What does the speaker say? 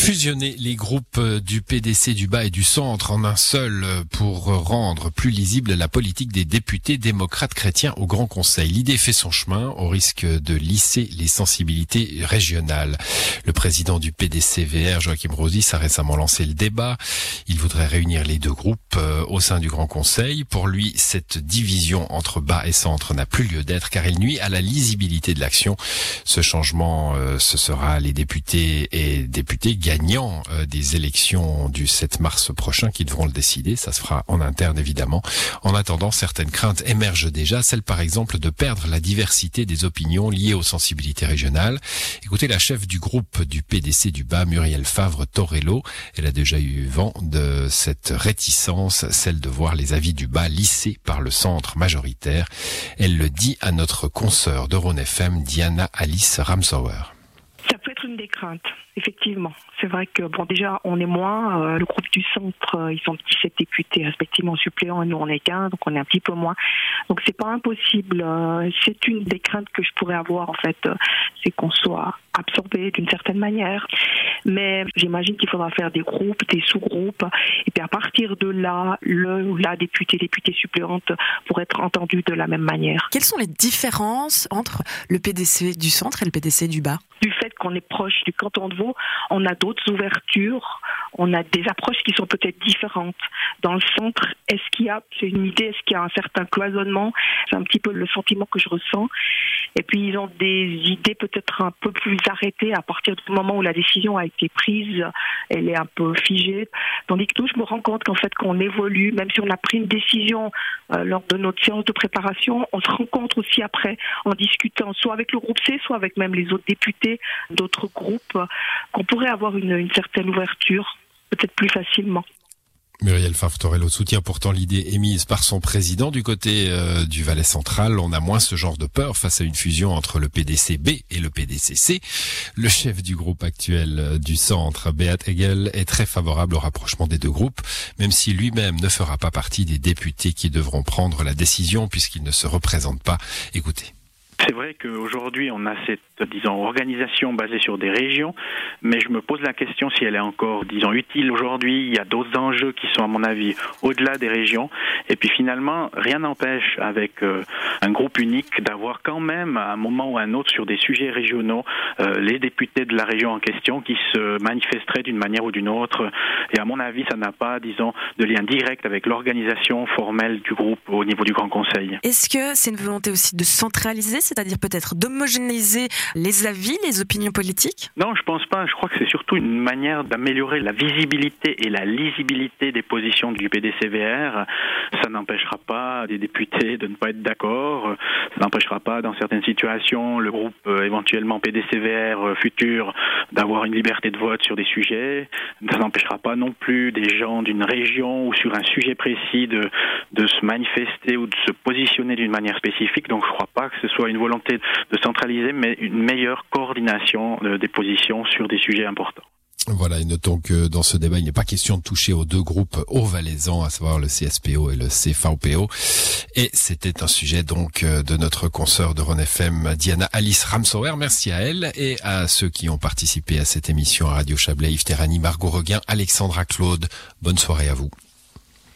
Fusionner les groupes du PDC du bas et du centre en un seul pour rendre plus lisible la politique des députés démocrates chrétiens au Grand Conseil. L'idée fait son chemin au risque de lisser les sensibilités régionales. Le président du PDC VR, Joachim Rosis, a récemment lancé le débat. Il voudrait réunir les deux groupes euh, au sein du Grand Conseil. Pour lui, cette division entre bas et centre n'a plus lieu d'être car il nuit à la lisibilité de l'action. Ce changement, euh, ce sera les députés et députés gagnants euh, des élections du 7 mars prochain qui devront le décider. Ça se fera en interne évidemment. En attendant, certaines craintes émergent déjà, celle par exemple de perdre la diversité des opinions liées aux sensibilités régionales. Écoutez la chef du groupe du PDC du bas, Muriel Favre Torello. Elle a déjà eu vent de cette réticence, celle de voir les avis du bas lissés par le centre majoritaire. Elle le dit à notre consoeur de FM, Diana Alice Ramsauer. Être une des craintes, effectivement. C'est vrai que bon déjà on est moins. euh, le groupe du centre, euh, ils sont 17 députés respectivement suppléants et nous on est 15, donc on est un petit peu moins. Donc c'est pas impossible. euh, c'est une des craintes que je pourrais avoir en fait, euh, c'est qu'on soit absorbé d'une certaine manière. Mais j'imagine qu'il faudra faire des groupes, des sous-groupes, et à partir de là, le ou la député, députée suppléante pour être entendu de la même manière. Quelles sont les différences entre le PDC du centre et le PDC du bas? Du fait qu'on est proche du canton de Vaud, on a d'autres ouvertures, on a des approches qui sont peut-être différentes. Dans le centre, est-ce qu'il y a, c'est une idée, est-ce qu'il y a un certain cloisonnement? C'est un petit peu le sentiment que je ressens. Et puis ils ont des idées peut-être un peu plus arrêtées à partir du moment où la décision a été prise, elle est un peu figée. Tandis que nous, je me rends compte qu'en fait qu'on évolue, même si on a pris une décision euh, lors de notre séance de préparation, on se rencontre aussi après en discutant, soit avec le groupe C, soit avec même les autres députés d'autres groupes, qu'on pourrait avoir une, une certaine ouverture, peut-être plus facilement. Muriel Favre-Torello soutient pourtant l'idée émise par son président du côté euh, du Valais central. On a moins ce genre de peur face à une fusion entre le PDC-B et le PDC-C. Le chef du groupe actuel euh, du centre, Beat Hegel, est très favorable au rapprochement des deux groupes, même si lui-même ne fera pas partie des députés qui devront prendre la décision puisqu'il ne se représente pas. Écoutez. C'est vrai qu'aujourd'hui, on a cette, disons, organisation basée sur des régions, mais je me pose la question si elle est encore, disons, utile aujourd'hui. Il y a d'autres enjeux qui sont, à mon avis, au-delà des régions. Et puis finalement, rien n'empêche, avec euh, un groupe unique, d'avoir quand même, à un moment ou à un autre, sur des sujets régionaux, euh, les députés de la région en question qui se manifesteraient d'une manière ou d'une autre. Et à mon avis, ça n'a pas, disons, de lien direct avec l'organisation formelle du groupe au niveau du Grand Conseil. Est-ce que c'est une volonté aussi de centraliser, c'est-à-dire peut-être d'homogénéiser les avis, les opinions politiques Non, je pense pas. Je crois que c'est surtout une manière d'améliorer la visibilité et la lisibilité des positions du PDCVR. Ça n'empêchera pas des députés de ne pas être d'accord. Ça n'empêchera pas, dans certaines situations, le groupe euh, éventuellement PDCVR euh, futur d'avoir une liberté de vote sur des sujets. Ça n'empêchera pas non plus des gens d'une région ou sur un sujet précis de, de se manifester ou de se positionner d'une manière spécifique. Donc je crois pas que ce soit une volonté de centraliser, mais une meilleure coordination euh, des positions sur des sujets importants. Voilà, et notons que dans ce débat, il n'est pas question de toucher aux deux groupes haut-valaisans, à savoir le CSPO et le CVPO. Et c'était un sujet donc de notre consoeur de Ron FM, Diana Alice Ramsauer. Merci à elle et à ceux qui ont participé à cette émission à Radio Chablais, Yves Terrani, Margot Reguin, Alexandra Claude. Bonne soirée à vous.